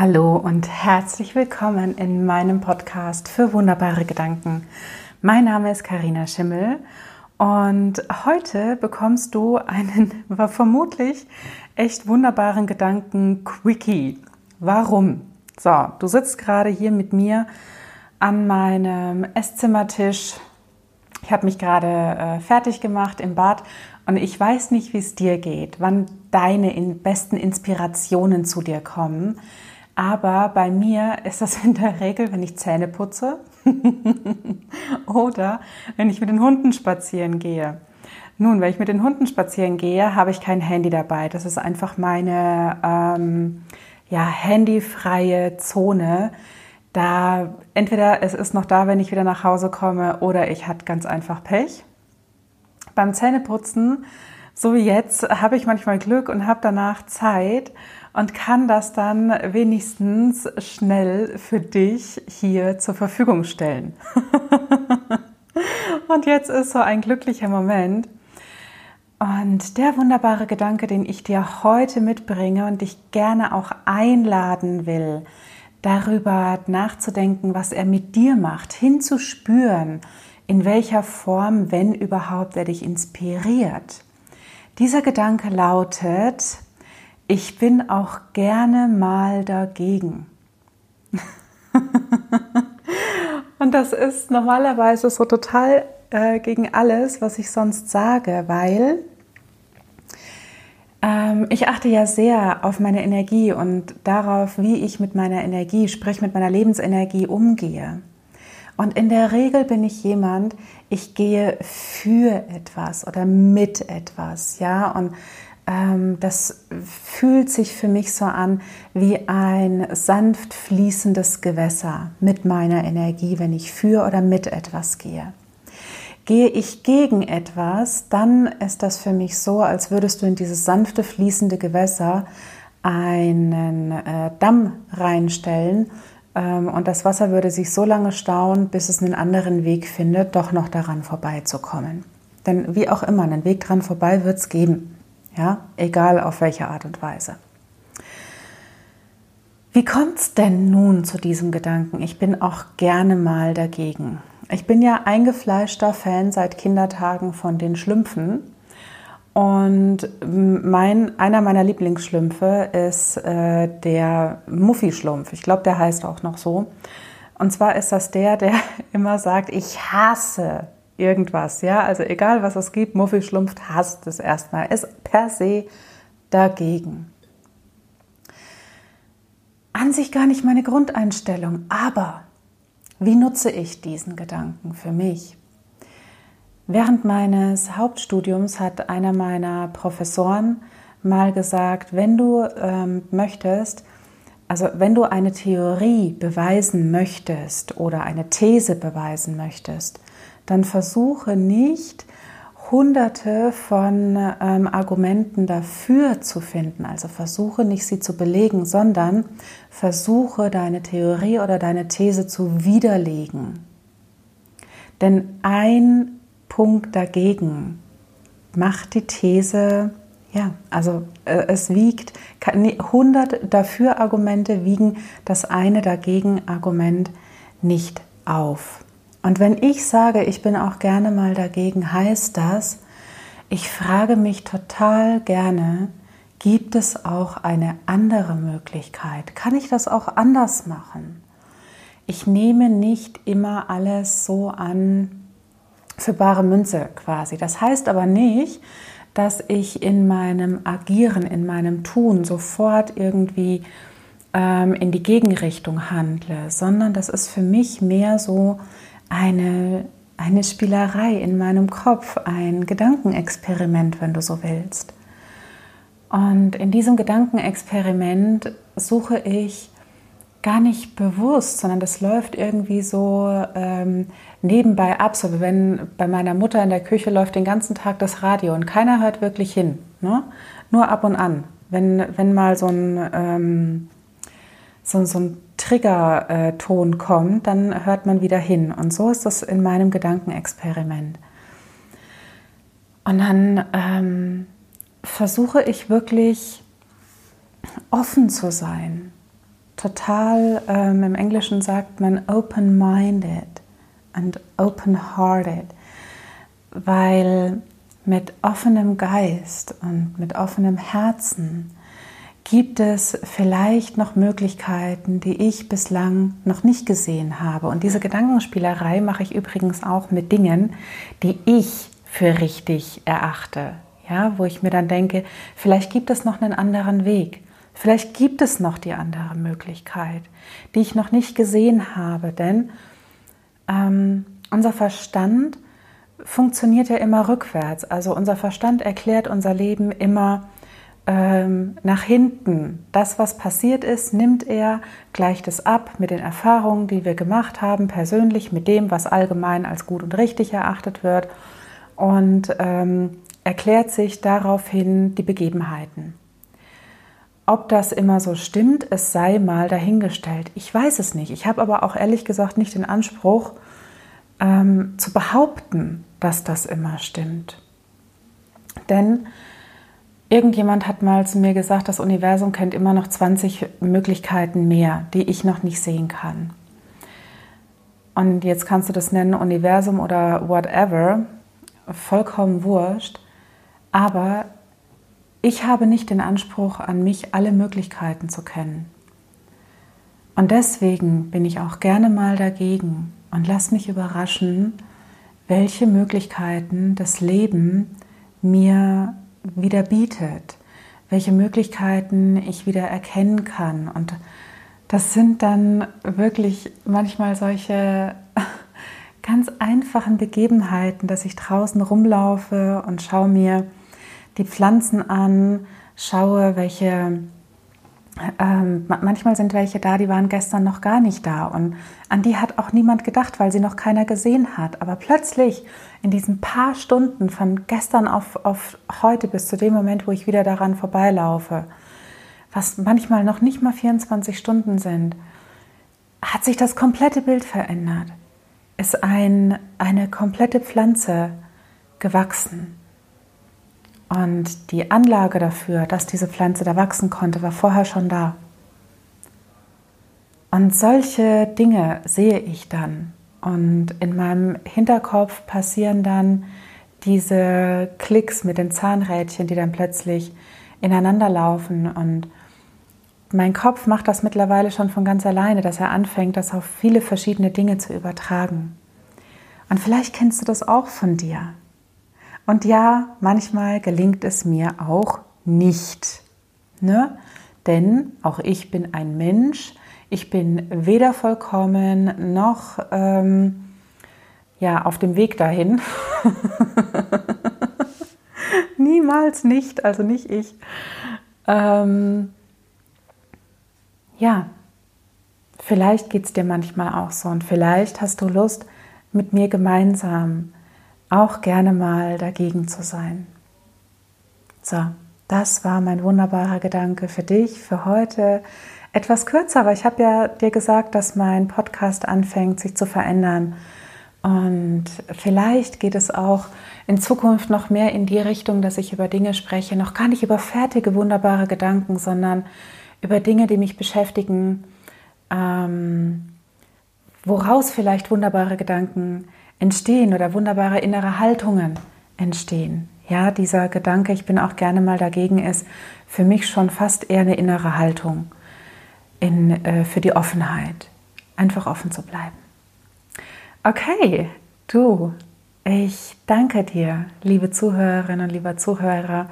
Hallo und herzlich willkommen in meinem Podcast für wunderbare Gedanken. Mein Name ist Karina Schimmel und heute bekommst du einen vermutlich echt wunderbaren Gedanken Quickie. Warum? So, du sitzt gerade hier mit mir an meinem Esszimmertisch. Ich habe mich gerade äh, fertig gemacht im Bad und ich weiß nicht, wie es dir geht, wann deine in besten Inspirationen zu dir kommen. Aber bei mir ist das in der Regel, wenn ich Zähne putze oder wenn ich mit den Hunden spazieren gehe. Nun, wenn ich mit den Hunden spazieren gehe, habe ich kein Handy dabei. Das ist einfach meine ähm, ja, handyfreie Zone. Da entweder es ist noch da, wenn ich wieder nach Hause komme, oder ich hatte ganz einfach Pech. Beim Zähneputzen, so wie jetzt, habe ich manchmal Glück und habe danach Zeit und kann das dann wenigstens schnell für dich hier zur Verfügung stellen. und jetzt ist so ein glücklicher Moment. Und der wunderbare Gedanke, den ich dir heute mitbringe und dich gerne auch einladen will, darüber nachzudenken, was er mit dir macht, hinzuspüren, in welcher Form, wenn überhaupt, er dich inspiriert. Dieser Gedanke lautet, ich bin auch gerne mal dagegen. Und das ist normalerweise so total äh, gegen alles, was ich sonst sage, weil ähm, ich achte ja sehr auf meine Energie und darauf, wie ich mit meiner Energie, sprich mit meiner Lebensenergie umgehe. Und in der Regel bin ich jemand, ich gehe für etwas oder mit etwas, ja, und ähm, das fühlt sich für mich so an wie ein sanft fließendes Gewässer mit meiner Energie, wenn ich für oder mit etwas gehe. Gehe ich gegen etwas, dann ist das für mich so, als würdest du in dieses sanfte fließende Gewässer einen äh, Damm reinstellen und das Wasser würde sich so lange stauen, bis es einen anderen Weg findet, doch noch daran vorbeizukommen. Denn wie auch immer, einen Weg dran vorbei wird es geben. Ja, egal auf welche Art und Weise. Wie kommt es denn nun zu diesem Gedanken? Ich bin auch gerne mal dagegen. Ich bin ja eingefleischter Fan seit Kindertagen von den Schlümpfen. Und mein, einer meiner Lieblingsschlümpfe ist äh, der Muffi-Schlumpf. Ich glaube, der heißt auch noch so. Und zwar ist das der, der immer sagt, ich hasse irgendwas, ja, also egal was es gibt, Muffel schlumpft, hasst es erstmal, ist per se dagegen. An sich gar nicht meine Grundeinstellung, aber wie nutze ich diesen Gedanken für mich? Während meines Hauptstudiums hat einer meiner Professoren mal gesagt, wenn du ähm, möchtest, also wenn du eine Theorie beweisen möchtest oder eine These beweisen möchtest, dann versuche nicht hunderte von ähm, Argumenten dafür zu finden. Also versuche nicht sie zu belegen, sondern versuche deine Theorie oder deine These zu widerlegen. Denn ein Punkt dagegen macht die These, ja, also äh, es wiegt, 100 dafür Argumente wiegen das eine dagegen Argument nicht auf. Und wenn ich sage, ich bin auch gerne mal dagegen, heißt das, ich frage mich total gerne, gibt es auch eine andere Möglichkeit? Kann ich das auch anders machen? Ich nehme nicht immer alles so an für bare Münze quasi. Das heißt aber nicht, dass ich in meinem Agieren, in meinem Tun sofort irgendwie ähm, in die Gegenrichtung handle, sondern das ist für mich mehr so, eine, eine Spielerei in meinem Kopf, ein Gedankenexperiment, wenn du so willst. Und in diesem Gedankenexperiment suche ich gar nicht bewusst, sondern das läuft irgendwie so ähm, nebenbei ab. So wie wenn bei meiner Mutter in der Küche läuft den ganzen Tag das Radio und keiner hört wirklich hin. Ne? Nur ab und an. Wenn, wenn mal so ein, ähm, so, so ein Triggerton kommt, dann hört man wieder hin. Und so ist das in meinem Gedankenexperiment. Und dann ähm, versuche ich wirklich offen zu sein, total, ähm, im Englischen sagt man open-minded und open-hearted, weil mit offenem Geist und mit offenem Herzen gibt es vielleicht noch Möglichkeiten, die ich bislang noch nicht gesehen habe. Und diese Gedankenspielerei mache ich übrigens auch mit Dingen, die ich für richtig erachte. Ja, wo ich mir dann denke, vielleicht gibt es noch einen anderen Weg. Vielleicht gibt es noch die andere Möglichkeit, die ich noch nicht gesehen habe. Denn ähm, unser Verstand funktioniert ja immer rückwärts. Also unser Verstand erklärt unser Leben immer ähm, nach hinten. Das, was passiert ist, nimmt er, gleicht es ab mit den Erfahrungen, die wir gemacht haben, persönlich mit dem, was allgemein als gut und richtig erachtet wird und ähm, erklärt sich daraufhin die Begebenheiten. Ob das immer so stimmt, es sei mal dahingestellt. Ich weiß es nicht. Ich habe aber auch ehrlich gesagt nicht den Anspruch ähm, zu behaupten, dass das immer stimmt. Denn irgendjemand hat mal zu mir gesagt, das Universum kennt immer noch 20 Möglichkeiten mehr, die ich noch nicht sehen kann. Und jetzt kannst du das nennen Universum oder whatever, vollkommen wurscht. Aber ich habe nicht den Anspruch an mich, alle Möglichkeiten zu kennen. Und deswegen bin ich auch gerne mal dagegen und lass mich überraschen, welche Möglichkeiten das Leben mir wieder bietet, welche Möglichkeiten ich wieder erkennen kann. Und das sind dann wirklich manchmal solche ganz einfachen Begebenheiten, dass ich draußen rumlaufe und schaue mir die Pflanzen an, schaue, welche, ähm, manchmal sind welche da, die waren gestern noch gar nicht da und an die hat auch niemand gedacht, weil sie noch keiner gesehen hat. Aber plötzlich in diesen paar Stunden von gestern auf, auf heute bis zu dem Moment, wo ich wieder daran vorbeilaufe, was manchmal noch nicht mal 24 Stunden sind, hat sich das komplette Bild verändert. Ist ein, eine komplette Pflanze gewachsen. Und die Anlage dafür, dass diese Pflanze da wachsen konnte, war vorher schon da. Und solche Dinge sehe ich dann. Und in meinem Hinterkopf passieren dann diese Klicks mit den Zahnrädchen, die dann plötzlich ineinander laufen. Und mein Kopf macht das mittlerweile schon von ganz alleine, dass er anfängt, das auf viele verschiedene Dinge zu übertragen. Und vielleicht kennst du das auch von dir. Und ja, manchmal gelingt es mir auch nicht. Ne? Denn auch ich bin ein Mensch. Ich bin weder vollkommen noch ähm, ja, auf dem Weg dahin. Niemals nicht, also nicht ich. Ähm, ja, vielleicht geht es dir manchmal auch so und vielleicht hast du Lust, mit mir gemeinsam auch gerne mal dagegen zu sein. So, das war mein wunderbarer Gedanke für dich, für heute. Etwas kürzer, aber ich habe ja dir gesagt, dass mein Podcast anfängt, sich zu verändern. Und vielleicht geht es auch in Zukunft noch mehr in die Richtung, dass ich über Dinge spreche, noch gar nicht über fertige, wunderbare Gedanken, sondern über Dinge, die mich beschäftigen, ähm, woraus vielleicht wunderbare Gedanken entstehen oder wunderbare innere Haltungen entstehen. Ja, dieser Gedanke, ich bin auch gerne mal dagegen, ist für mich schon fast eher eine innere Haltung in, äh, für die Offenheit. Einfach offen zu bleiben. Okay, du, ich danke dir, liebe Zuhörerinnen und lieber Zuhörer,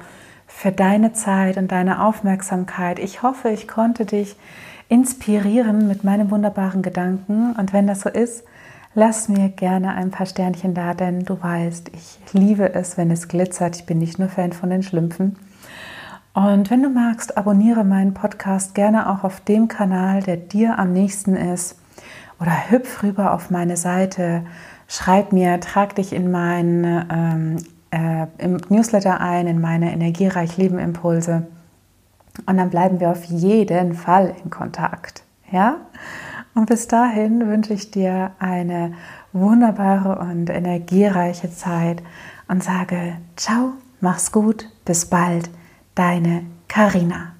für deine Zeit und deine Aufmerksamkeit. Ich hoffe, ich konnte dich inspirieren mit meinen wunderbaren Gedanken. Und wenn das so ist, Lass mir gerne ein paar Sternchen da, denn du weißt, ich liebe es, wenn es glitzert. Ich bin nicht nur Fan von den Schlümpfen. Und wenn du magst, abonniere meinen Podcast gerne auch auf dem Kanal, der dir am nächsten ist. Oder hüpf rüber auf meine Seite, schreib mir, trag dich in meinen ähm, äh, im Newsletter ein, in meine Energiereich Leben Impulse. Und dann bleiben wir auf jeden Fall in Kontakt. Ja? Und bis dahin wünsche ich dir eine wunderbare und energiereiche Zeit und sage ciao, mach's gut, bis bald, deine Karina.